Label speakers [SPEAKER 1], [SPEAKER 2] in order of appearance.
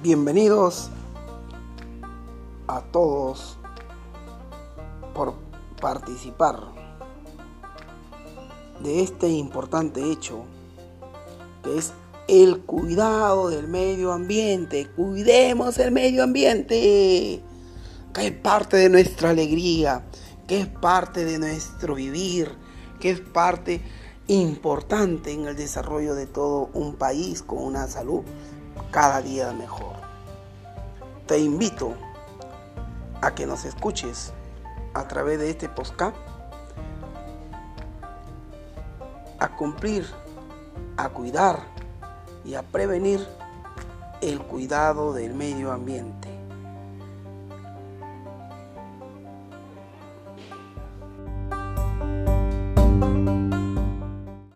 [SPEAKER 1] Bienvenidos a todos por participar de este importante hecho que es el cuidado del medio ambiente. Cuidemos el medio ambiente, que es parte de nuestra alegría, que es parte de nuestro vivir, que es parte importante en el desarrollo de todo un país con una salud cada día mejor. Te invito a que nos escuches a través de este podcast a cumplir, a cuidar y a prevenir el cuidado del medio ambiente.